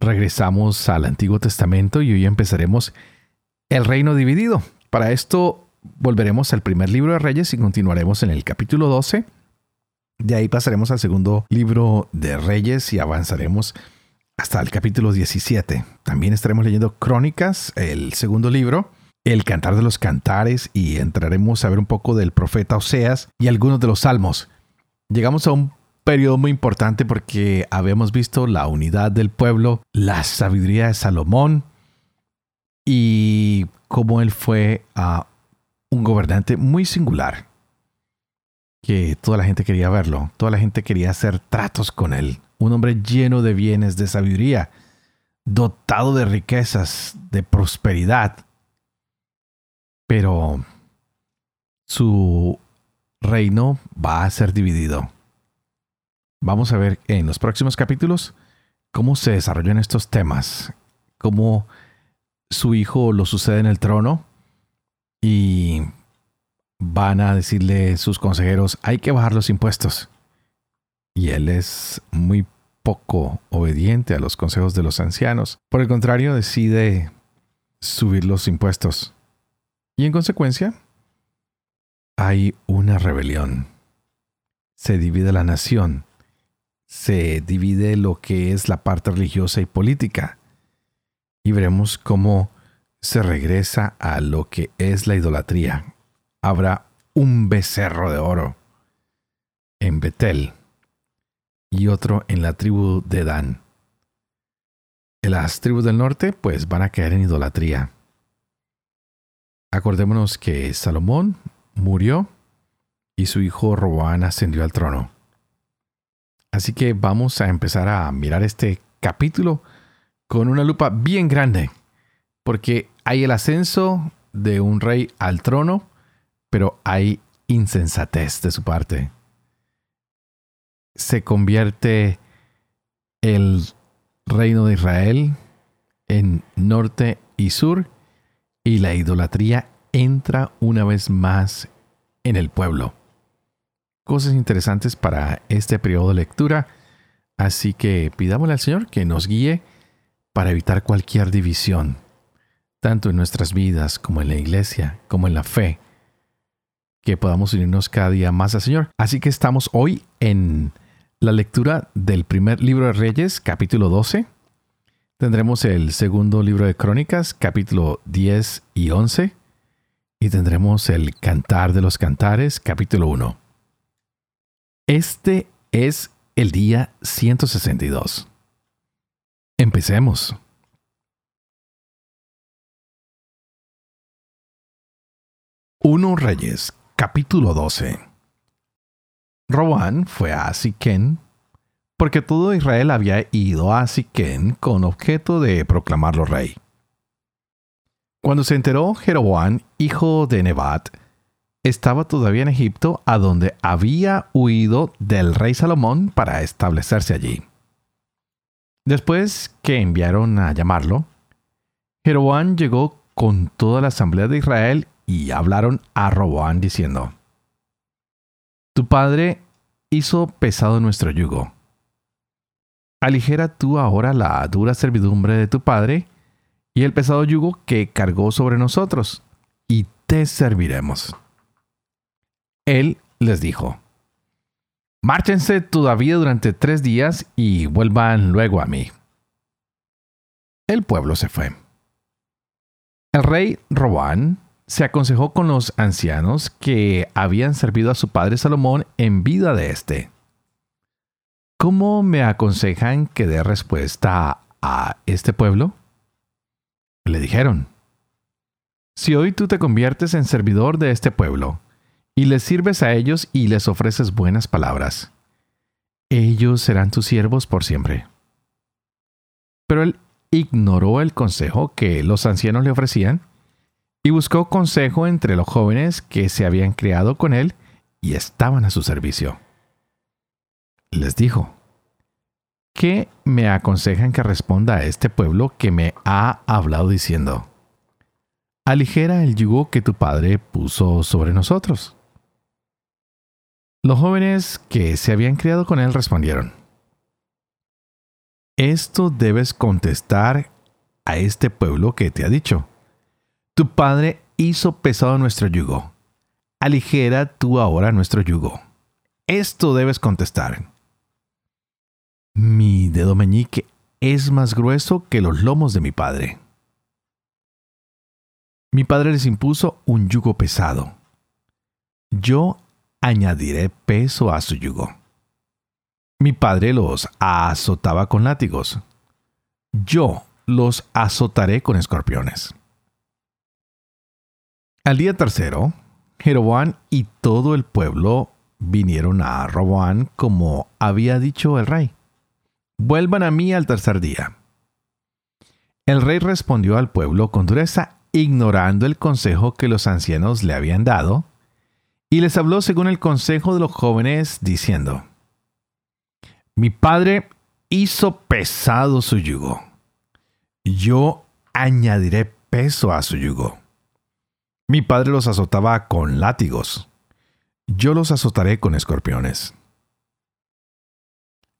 Regresamos al Antiguo Testamento y hoy empezaremos el reino dividido. Para esto volveremos al primer libro de Reyes y continuaremos en el capítulo 12. De ahí pasaremos al segundo libro de Reyes y avanzaremos hasta el capítulo 17. También estaremos leyendo Crónicas, el segundo libro, el Cantar de los Cantares y entraremos a ver un poco del profeta Oseas y algunos de los salmos. Llegamos a un periodo muy importante porque habíamos visto la unidad del pueblo, la sabiduría de Salomón y cómo él fue un gobernante muy singular, que toda la gente quería verlo, toda la gente quería hacer tratos con él, un hombre lleno de bienes, de sabiduría, dotado de riquezas, de prosperidad, pero su reino va a ser dividido. Vamos a ver en los próximos capítulos cómo se desarrollan estos temas, cómo su hijo lo sucede en el trono y van a decirle sus consejeros, hay que bajar los impuestos. Y él es muy poco obediente a los consejos de los ancianos. Por el contrario, decide subir los impuestos. Y en consecuencia, hay una rebelión. Se divide la nación se divide lo que es la parte religiosa y política. Y veremos cómo se regresa a lo que es la idolatría. Habrá un becerro de oro en Betel y otro en la tribu de Dan. En las tribus del norte pues van a caer en idolatría. Acordémonos que Salomón murió y su hijo Roboán ascendió al trono. Así que vamos a empezar a mirar este capítulo con una lupa bien grande, porque hay el ascenso de un rey al trono, pero hay insensatez de su parte. Se convierte el reino de Israel en norte y sur y la idolatría entra una vez más en el pueblo cosas interesantes para este periodo de lectura. Así que pidámosle al Señor que nos guíe para evitar cualquier división, tanto en nuestras vidas como en la iglesia, como en la fe, que podamos unirnos cada día más al Señor. Así que estamos hoy en la lectura del primer libro de Reyes, capítulo 12. Tendremos el segundo libro de Crónicas, capítulo 10 y 11. Y tendremos el Cantar de los Cantares, capítulo 1. Este es el día 162. Empecemos. Uno Reyes, capítulo 12. Roán fue a Siquén porque todo Israel había ido a Siquén con objeto de proclamarlo rey. Cuando se enteró Jeroboam, hijo de Nebat, estaba todavía en Egipto, a donde había huido del rey Salomón para establecerse allí. Después que enviaron a llamarlo, Jeroboam llegó con toda la asamblea de Israel y hablaron a Roboán diciendo, Tu padre hizo pesado nuestro yugo. Aligera tú ahora la dura servidumbre de tu padre y el pesado yugo que cargó sobre nosotros, y te serviremos. Él les dijo, Márchense todavía durante tres días y vuelvan luego a mí. El pueblo se fue. El rey Robán se aconsejó con los ancianos que habían servido a su padre Salomón en vida de éste. ¿Cómo me aconsejan que dé respuesta a este pueblo? Le dijeron, si hoy tú te conviertes en servidor de este pueblo, y les sirves a ellos y les ofreces buenas palabras. Ellos serán tus siervos por siempre. Pero él ignoró el consejo que los ancianos le ofrecían y buscó consejo entre los jóvenes que se habían criado con él y estaban a su servicio. Les dijo, ¿qué me aconsejan que responda a este pueblo que me ha hablado diciendo? Aligera el yugo que tu padre puso sobre nosotros. Los jóvenes que se habían criado con él respondieron, esto debes contestar a este pueblo que te ha dicho. Tu padre hizo pesado nuestro yugo. Aligera tú ahora nuestro yugo. Esto debes contestar. Mi dedo meñique es más grueso que los lomos de mi padre. Mi padre les impuso un yugo pesado. Yo añadiré peso a su yugo. Mi padre los azotaba con látigos. Yo los azotaré con escorpiones. Al día tercero, Jeroboam y todo el pueblo vinieron a Roboán como había dicho el rey. Vuelvan a mí al tercer día. El rey respondió al pueblo con dureza, ignorando el consejo que los ancianos le habían dado, y les habló según el consejo de los jóvenes, diciendo, mi padre hizo pesado su yugo. Yo añadiré peso a su yugo. Mi padre los azotaba con látigos. Yo los azotaré con escorpiones.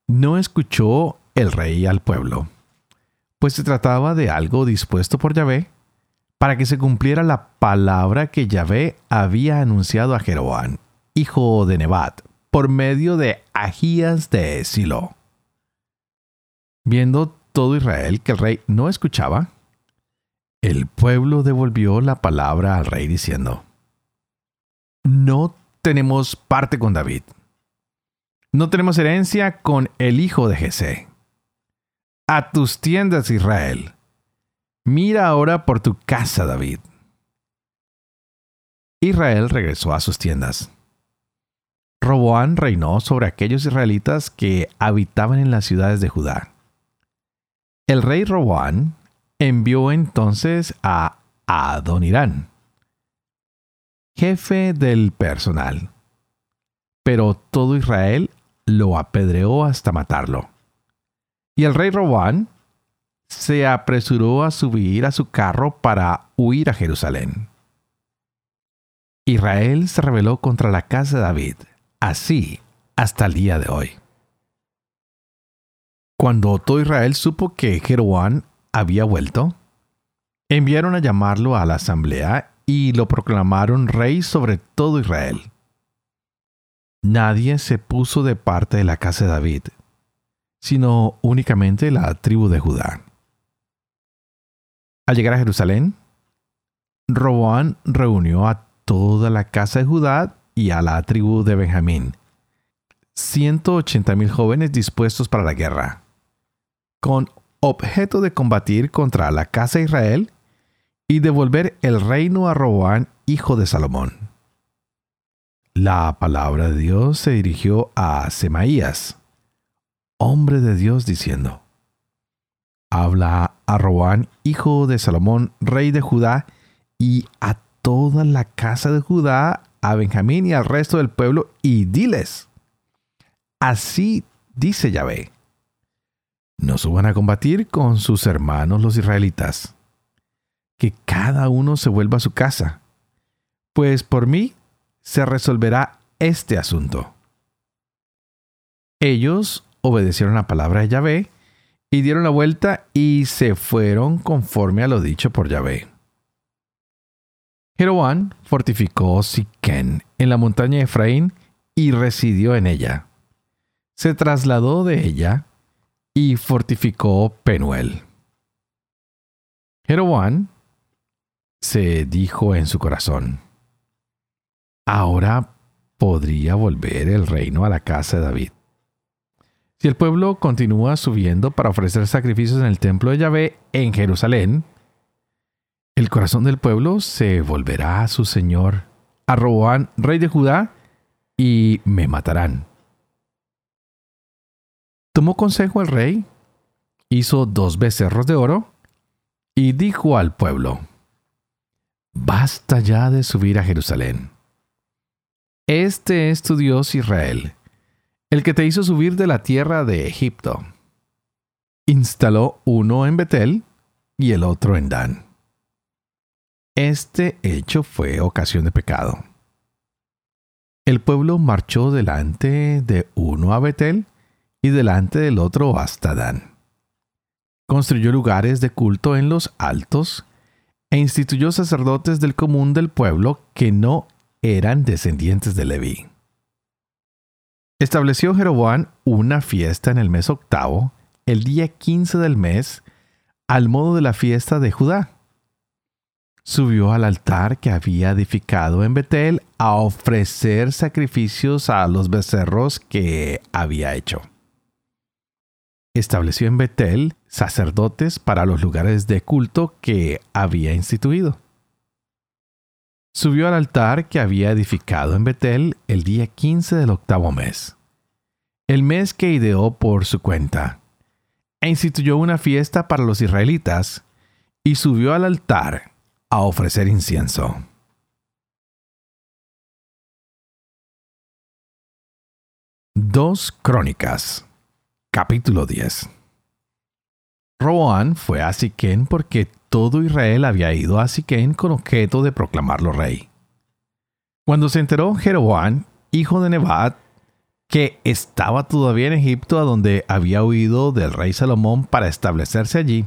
No escuchó el rey al pueblo, pues se trataba de algo dispuesto por Yahvé para que se cumpliera la palabra que Yahvé había anunciado a Jeroboam, hijo de Nebat, por medio de Agías de Silo. Viendo todo Israel que el rey no escuchaba, el pueblo devolvió la palabra al rey diciendo, No tenemos parte con David. No tenemos herencia con el hijo de Jesé. A tus tiendas, Israel. Mira ahora por tu casa, David. Israel regresó a sus tiendas. Roboán reinó sobre aquellos israelitas que habitaban en las ciudades de Judá. El rey Roboán envió entonces a Adonirán, jefe del personal, pero todo Israel lo apedreó hasta matarlo. Y el rey Roboán se apresuró a subir a su carro para huir a Jerusalén. Israel se rebeló contra la casa de David así hasta el día de hoy. Cuando todo Israel supo que Jeroboam había vuelto, enviaron a llamarlo a la asamblea y lo proclamaron rey sobre todo Israel. Nadie se puso de parte de la casa de David, sino únicamente la tribu de Judá. Al llegar a Jerusalén, Roboán reunió a toda la casa de Judá y a la tribu de Benjamín. 180.000 jóvenes dispuestos para la guerra, con objeto de combatir contra la casa de Israel y devolver el reino a Roboán, hijo de Salomón. La palabra de Dios se dirigió a Semaías, hombre de Dios, diciendo, Habla a Roboán, hijo de Salomón, rey de Judá, y a toda la casa de Judá a Benjamín y al resto del pueblo y diles, así dice Yahvé, no suban a combatir con sus hermanos los israelitas, que cada uno se vuelva a su casa, pues por mí se resolverá este asunto. Ellos obedecieron la palabra de Yahvé y dieron la vuelta y se fueron conforme a lo dicho por Yahvé. Jeroboam fortificó Siquén en la montaña de Efraín y residió en ella. Se trasladó de ella y fortificó Penuel. Jeroboam se dijo en su corazón, ahora podría volver el reino a la casa de David. Si el pueblo continúa subiendo para ofrecer sacrificios en el templo de Yahvé en Jerusalén, el corazón del pueblo se volverá a su señor, a Roboán, rey de Judá, y me matarán. Tomó consejo el rey hizo dos becerros de oro y dijo al pueblo, Basta ya de subir a Jerusalén. Este es tu Dios Israel, el que te hizo subir de la tierra de Egipto. Instaló uno en Betel y el otro en Dan. Este hecho fue ocasión de pecado. El pueblo marchó delante de uno a Betel y delante del otro hasta Dan. Construyó lugares de culto en los altos e instituyó sacerdotes del común del pueblo que no eran descendientes de Leví. Estableció Jeroboam una fiesta en el mes octavo, el día quince del mes, al modo de la fiesta de Judá. Subió al altar que había edificado en Betel a ofrecer sacrificios a los becerros que había hecho. Estableció en Betel sacerdotes para los lugares de culto que había instituido subió al altar que había edificado en Betel el día 15 del octavo mes, el mes que ideó por su cuenta, e instituyó una fiesta para los israelitas, y subió al altar a ofrecer incienso. Dos Crónicas, capítulo 10. Roán fue a Siquén porque todo Israel había ido a Siquén con objeto de proclamarlo rey. Cuando se enteró Jeroboam, hijo de Nebat, que estaba todavía en Egipto, a donde había huido del rey Salomón para establecerse allí,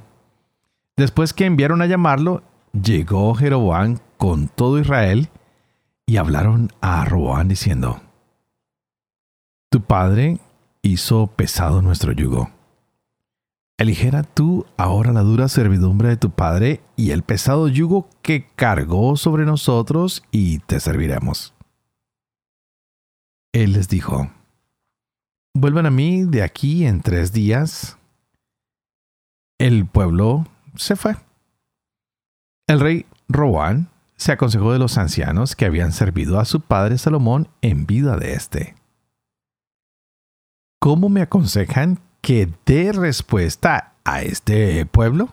después que enviaron a llamarlo, llegó Jeroboam con todo Israel y hablaron a Roboán diciendo, Tu padre hizo pesado nuestro yugo Aligera tú ahora la dura servidumbre de tu Padre y el pesado yugo que cargó sobre nosotros y te serviremos. Él les dijo, vuelvan a mí de aquí en tres días. El pueblo se fue. El rey Roán se aconsejó de los ancianos que habían servido a su padre Salomón en vida de éste. ¿Cómo me aconsejan que dé respuesta a este pueblo?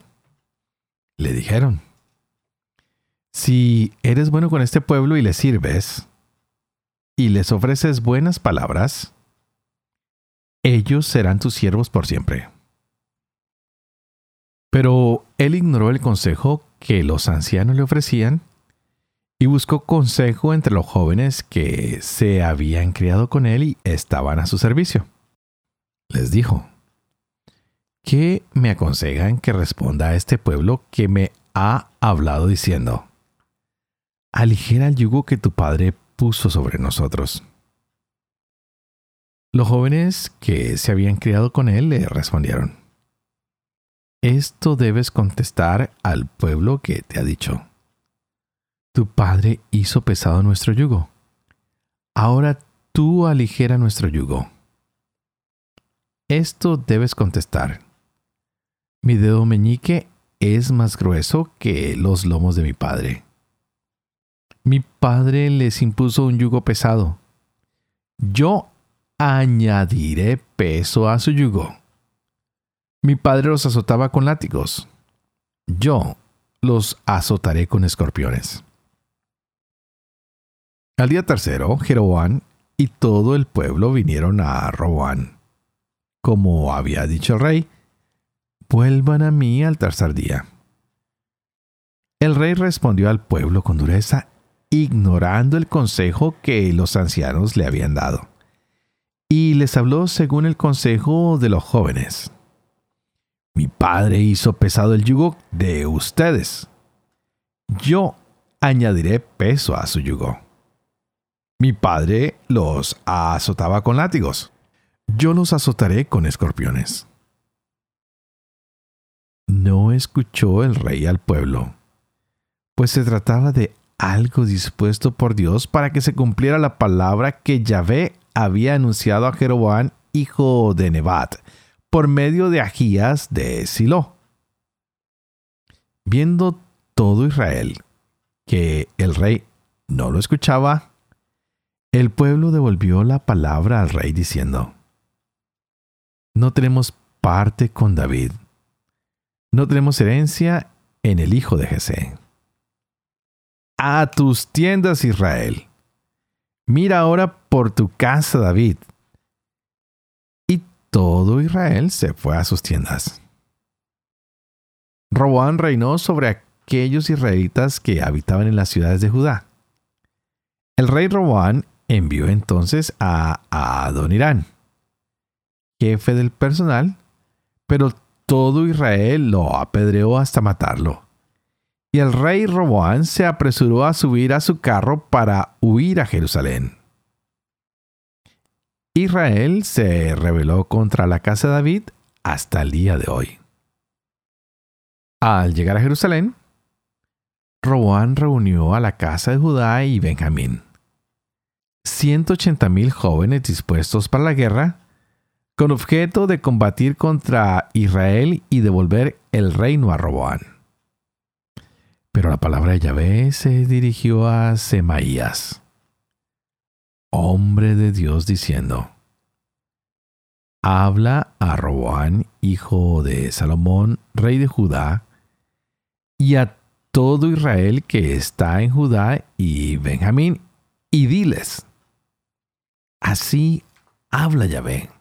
Le dijeron, si eres bueno con este pueblo y le sirves, y les ofreces buenas palabras, ellos serán tus siervos por siempre. Pero él ignoró el consejo que los ancianos le ofrecían y buscó consejo entre los jóvenes que se habían criado con él y estaban a su servicio. Les dijo, ¿Qué me aconsejan que responda a este pueblo que me ha hablado diciendo, aligera el yugo que tu padre puso sobre nosotros? Los jóvenes que se habían criado con él le respondieron, esto debes contestar al pueblo que te ha dicho. Tu padre hizo pesado nuestro yugo. Ahora tú aligera nuestro yugo. Esto debes contestar. Mi dedo meñique es más grueso que los lomos de mi padre. Mi padre les impuso un yugo pesado. Yo añadiré peso a su yugo. Mi padre los azotaba con látigos. Yo los azotaré con escorpiones. Al día tercero, Jeroboam y todo el pueblo vinieron a Roboán. Como había dicho el rey, vuelvan a mí al tercer día. El rey respondió al pueblo con dureza, ignorando el consejo que los ancianos le habían dado, y les habló según el consejo de los jóvenes. Mi padre hizo pesado el yugo de ustedes. Yo añadiré peso a su yugo. Mi padre los azotaba con látigos. Yo los azotaré con escorpiones no escuchó el rey al pueblo, pues se trataba de algo dispuesto por Dios para que se cumpliera la palabra que Yahvé había anunciado a Jeroboam, hijo de Nebat, por medio de Agías de Silo. Viendo todo Israel que el rey no lo escuchaba, el pueblo devolvió la palabra al rey diciendo, No tenemos parte con David, no tenemos herencia en el hijo de Jesé. A tus tiendas, Israel. Mira ahora por tu casa, David. Y todo Israel se fue a sus tiendas. Roboán reinó sobre aquellos israelitas que habitaban en las ciudades de Judá. El rey Roboán envió entonces a Adonirán, jefe del personal, pero todo Israel lo apedreó hasta matarlo. Y el rey Roboán se apresuró a subir a su carro para huir a Jerusalén. Israel se rebeló contra la casa de David hasta el día de hoy. Al llegar a Jerusalén, Roboán reunió a la casa de Judá y Benjamín. 180.000 jóvenes dispuestos para la guerra, con objeto de combatir contra Israel y devolver el reino a Roboán. Pero la palabra de Yahvé se dirigió a Semaías, hombre de Dios, diciendo, Habla a Roboán, hijo de Salomón, rey de Judá, y a todo Israel que está en Judá y Benjamín, y diles, así habla Yahvé.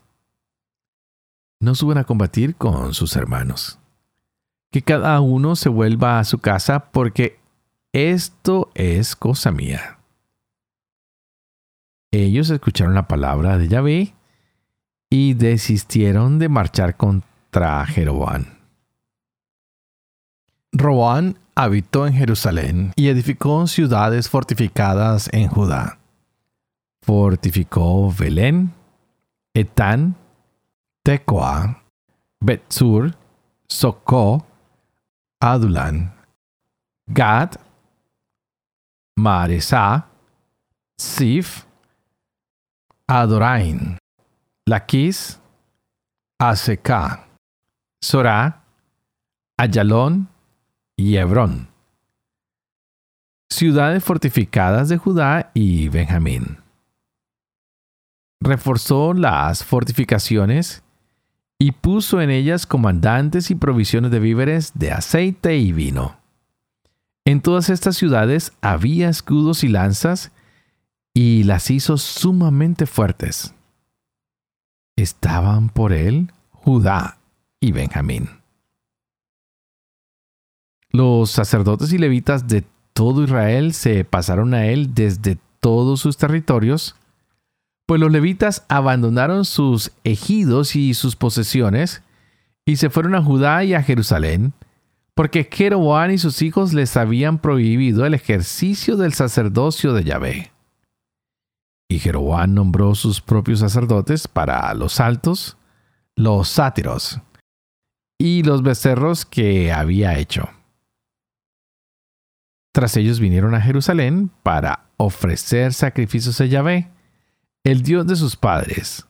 No suban a combatir con sus hermanos. Que cada uno se vuelva a su casa porque esto es cosa mía. Ellos escucharon la palabra de Yahvé y desistieron de marchar contra Jeroboam. Roboán habitó en Jerusalén y edificó ciudades fortificadas en Judá. Fortificó Belén, Etán, Tecoa, Betzur, Socó, Adulan, Gad, Maresá, Sif, Adorain, Laquis, Aseca, Sorá, Ayalón, y Hebrón, ciudades fortificadas de Judá y Benjamín. Reforzó las fortificaciones y puso en ellas comandantes y provisiones de víveres, de aceite y vino. En todas estas ciudades había escudos y lanzas, y las hizo sumamente fuertes. Estaban por él Judá y Benjamín. Los sacerdotes y levitas de todo Israel se pasaron a él desde todos sus territorios, pues los levitas abandonaron sus ejidos y sus posesiones y se fueron a Judá y a Jerusalén, porque Jeroboam y sus hijos les habían prohibido el ejercicio del sacerdocio de Yahvé. Y Jeroboam nombró sus propios sacerdotes para los altos, los sátiros y los becerros que había hecho. Tras ellos vinieron a Jerusalén para ofrecer sacrificios a Yahvé, el Dios de sus padres,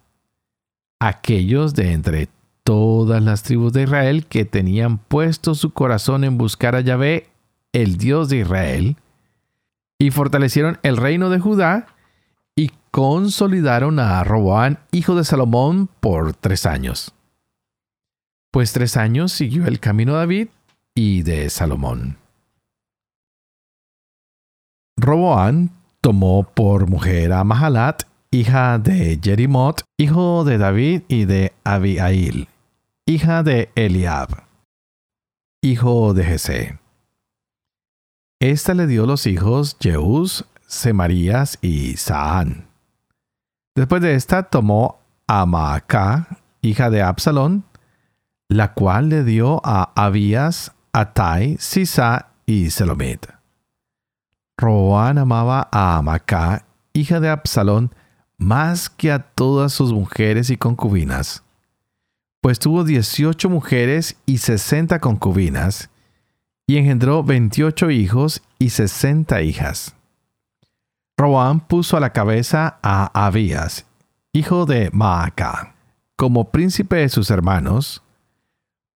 aquellos de entre todas las tribus de Israel que tenían puesto su corazón en buscar a Yahvé, el Dios de Israel, y fortalecieron el reino de Judá y consolidaron a Roboán, hijo de Salomón, por tres años. Pues tres años siguió el camino de David y de Salomón. Roboán tomó por mujer a Mahalat, hija de Jerimot, hijo de David y de Abiail, hija de Eliab, hijo de Jesé. Esta le dio los hijos Jeús, Semarías y Saán. Después de esta tomó a Maacá, hija de Absalón, la cual le dio a Abías, Atai, Sisa y Selomit. Roboán amaba a Amacá, hija de Absalón, más que a todas sus mujeres y concubinas, pues tuvo dieciocho mujeres y sesenta concubinas, y engendró veintiocho hijos y sesenta hijas. Roboán puso a la cabeza a Abías, hijo de Maacá, como príncipe de sus hermanos,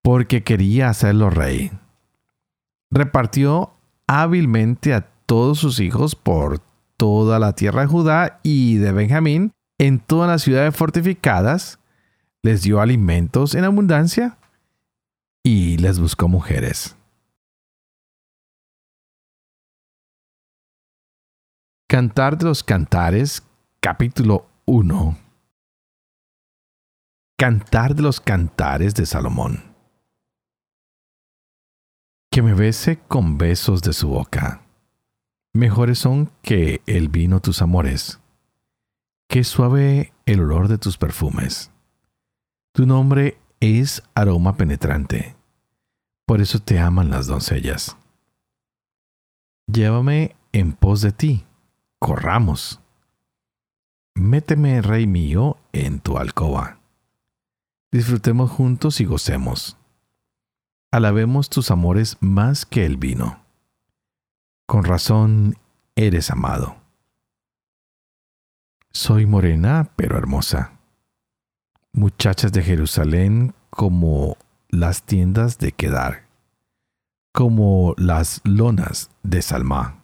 porque quería hacerlo rey. Repartió hábilmente a todos sus hijos por toda la tierra de Judá y de Benjamín, en todas las ciudades fortificadas, les dio alimentos en abundancia y les buscó mujeres. Cantar de los Cantares, capítulo 1. Cantar de los Cantares de Salomón. Que me bese con besos de su boca. Mejores son que el vino tus amores. Qué suave el olor de tus perfumes. Tu nombre es aroma penetrante. Por eso te aman las doncellas. Llévame en pos de ti corramos. Méteme, Rey mío, en tu alcoba. Disfrutemos juntos y gocemos. Alabemos tus amores más que el vino. Con razón eres amado. Soy morena, pero hermosa. Muchachas de Jerusalén como las tiendas de Kedar, como las lonas de Salmá.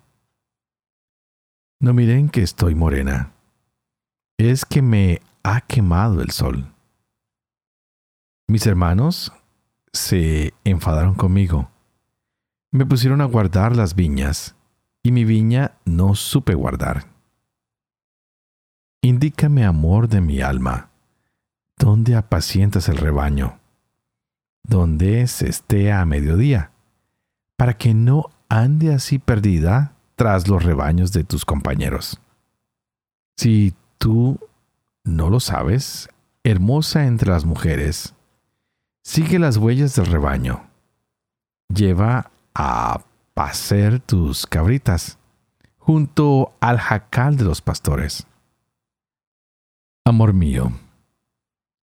No miren que estoy morena. Es que me ha quemado el sol. Mis hermanos se enfadaron conmigo. Me pusieron a guardar las viñas, y mi viña no supe guardar. Indícame, amor de mi alma, dónde apacientas el rebaño, dónde se esté a mediodía, para que no ande así perdida tras los rebaños de tus compañeros. Si tú no lo sabes, hermosa entre las mujeres, sigue las huellas del rebaño. Lleva a pacer tus cabritas junto al jacal de los pastores. Amor mío,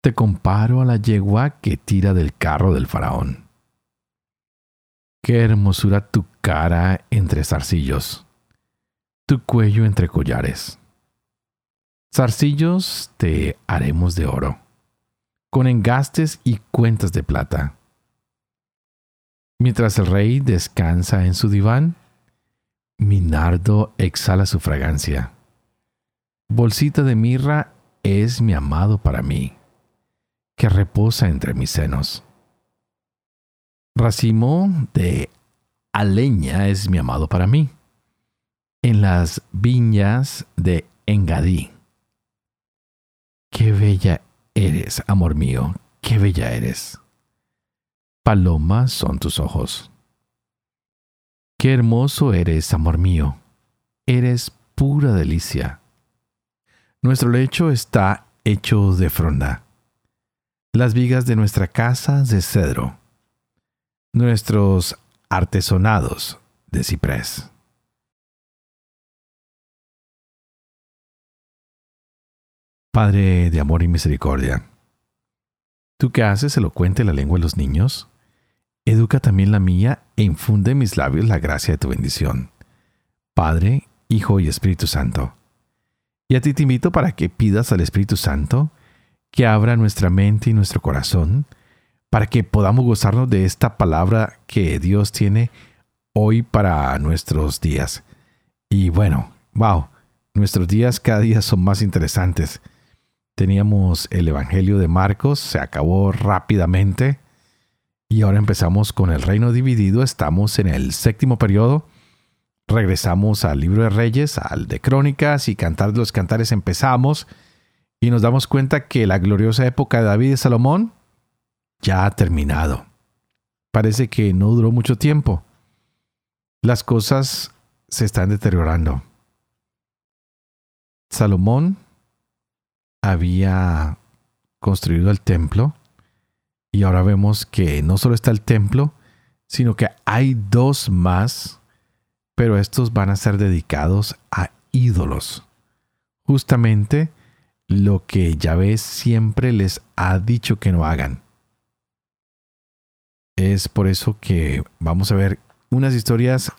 te comparo a la yegua que tira del carro del faraón. Qué hermosura tu cara entre zarcillos, tu cuello entre collares. Zarcillos te haremos de oro, con engastes y cuentas de plata. Mientras el rey descansa en su diván, mi nardo exhala su fragancia. Bolsita de mirra es mi amado para mí, que reposa entre mis senos. Racimo de Aleña es mi amado para mí. En las viñas de Engadí. Qué bella eres, amor mío, qué bella eres. Palomas son tus ojos. Qué hermoso eres, amor mío. Eres pura delicia. Nuestro lecho está hecho de fronda. Las vigas de nuestra casa de cedro nuestros artesonados de ciprés. Padre de amor y misericordia, tú que haces elocuente la lengua de los niños, educa también la mía e infunde en mis labios la gracia de tu bendición. Padre, Hijo y Espíritu Santo. Y a ti te invito para que pidas al Espíritu Santo que abra nuestra mente y nuestro corazón, para que podamos gozarnos de esta palabra que Dios tiene hoy para nuestros días. Y bueno, wow, nuestros días cada día son más interesantes. Teníamos el Evangelio de Marcos, se acabó rápidamente. Y ahora empezamos con el reino dividido. Estamos en el séptimo periodo. Regresamos al libro de Reyes, al de Crónicas y Cantar de los Cantares empezamos. Y nos damos cuenta que la gloriosa época de David y Salomón ya ha terminado. Parece que no duró mucho tiempo. Las cosas se están deteriorando. Salomón había construido el templo y ahora vemos que no solo está el templo, sino que hay dos más, pero estos van a ser dedicados a ídolos. Justamente lo que Yahvé siempre les ha dicho que no hagan. Es por eso que vamos a ver unas historias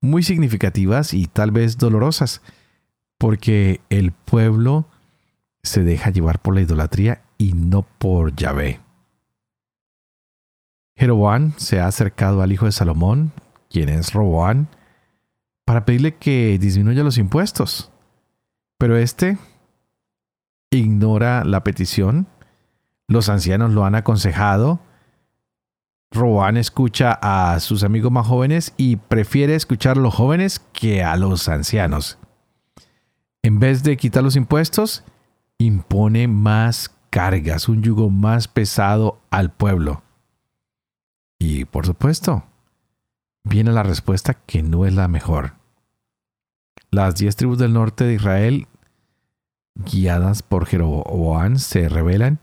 muy significativas y tal vez dolorosas, porque el pueblo se deja llevar por la idolatría y no por Yahvé. Jeroboam se ha acercado al hijo de Salomón, quien es Roboán, para pedirle que disminuya los impuestos. Pero este ignora la petición. Los ancianos lo han aconsejado Roan escucha a sus amigos más jóvenes y prefiere escuchar a los jóvenes que a los ancianos. En vez de quitar los impuestos, impone más cargas, un yugo más pesado al pueblo. Y por supuesto, viene la respuesta que no es la mejor. Las diez tribus del norte de Israel, guiadas por Jeroboam, se rebelan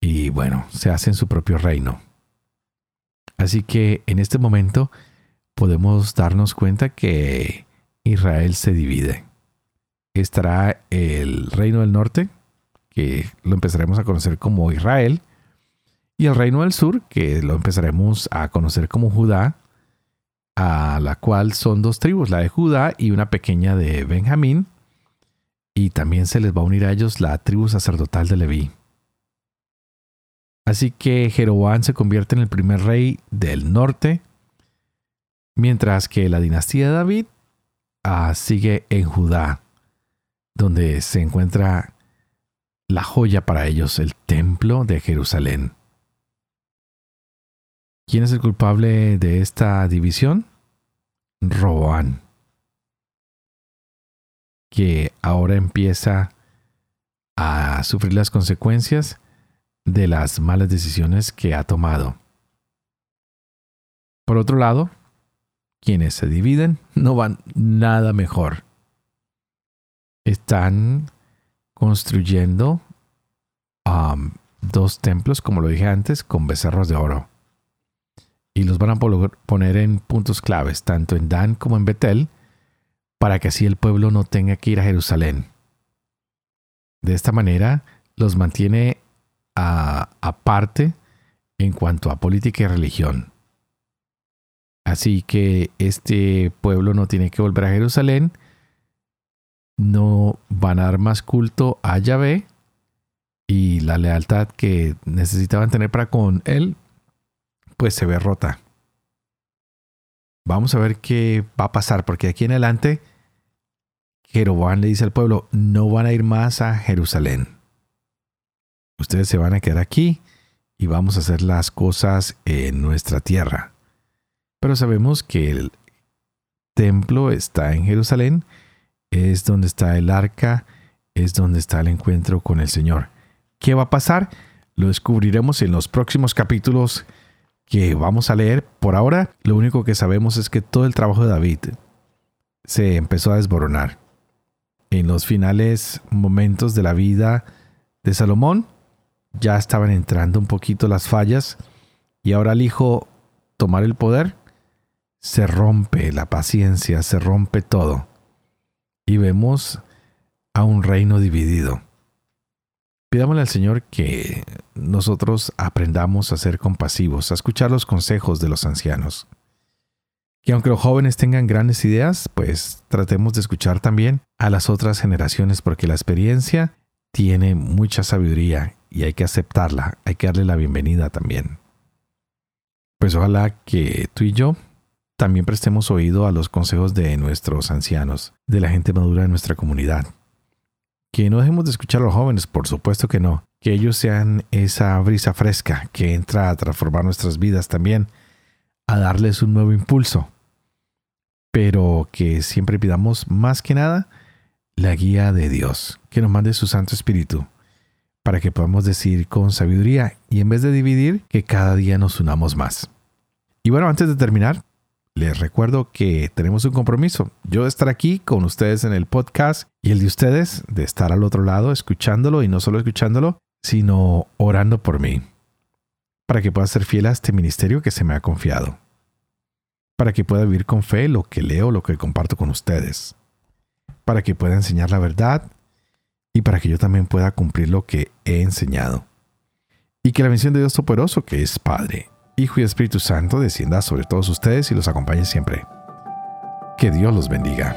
y bueno, se hacen su propio reino. Así que en este momento podemos darnos cuenta que Israel se divide. Estará el reino del norte, que lo empezaremos a conocer como Israel, y el reino del sur, que lo empezaremos a conocer como Judá, a la cual son dos tribus, la de Judá y una pequeña de Benjamín, y también se les va a unir a ellos la tribu sacerdotal de Leví. Así que Jeroboam se convierte en el primer rey del norte, mientras que la dinastía de David ah, sigue en Judá, donde se encuentra la joya para ellos, el templo de Jerusalén. ¿Quién es el culpable de esta división? Roboán, que ahora empieza a sufrir las consecuencias de las malas decisiones que ha tomado. Por otro lado, quienes se dividen no van nada mejor. Están construyendo um, dos templos, como lo dije antes, con becerros de oro. Y los van a poner en puntos claves, tanto en Dan como en Betel, para que así el pueblo no tenga que ir a Jerusalén. De esta manera, los mantiene aparte en cuanto a política y religión. Así que este pueblo no tiene que volver a Jerusalén, no van a dar más culto a Yahvé y la lealtad que necesitaban tener para con él, pues se ve rota. Vamos a ver qué va a pasar, porque aquí en adelante Jeroboam le dice al pueblo, no van a ir más a Jerusalén ustedes se van a quedar aquí y vamos a hacer las cosas en nuestra tierra. Pero sabemos que el templo está en Jerusalén, es donde está el arca, es donde está el encuentro con el Señor. ¿Qué va a pasar? Lo descubriremos en los próximos capítulos que vamos a leer. Por ahora, lo único que sabemos es que todo el trabajo de David se empezó a desboronar. En los finales momentos de la vida de Salomón, ya estaban entrando un poquito las fallas y ahora al hijo tomar el poder, se rompe la paciencia, se rompe todo. Y vemos a un reino dividido. Pidámosle al Señor que nosotros aprendamos a ser compasivos, a escuchar los consejos de los ancianos. Que aunque los jóvenes tengan grandes ideas, pues tratemos de escuchar también a las otras generaciones porque la experiencia tiene mucha sabiduría y hay que aceptarla, hay que darle la bienvenida también. Pues ojalá que tú y yo también prestemos oído a los consejos de nuestros ancianos, de la gente madura de nuestra comunidad. Que no dejemos de escuchar a los jóvenes, por supuesto que no. Que ellos sean esa brisa fresca que entra a transformar nuestras vidas también, a darles un nuevo impulso. Pero que siempre pidamos más que nada la guía de Dios, que nos mande su Santo Espíritu para que podamos decir con sabiduría y en vez de dividir, que cada día nos unamos más. Y bueno, antes de terminar, les recuerdo que tenemos un compromiso. Yo de estar aquí con ustedes en el podcast y el de ustedes de estar al otro lado escuchándolo y no solo escuchándolo, sino orando por mí. Para que pueda ser fiel a este ministerio que se me ha confiado. Para que pueda vivir con fe lo que leo, lo que comparto con ustedes. Para que pueda enseñar la verdad y para que yo también pueda cumplir lo que he enseñado. Y que la bendición de Dios Todopoderoso, que es Padre, Hijo y Espíritu Santo, descienda sobre todos ustedes y los acompañe siempre. Que Dios los bendiga.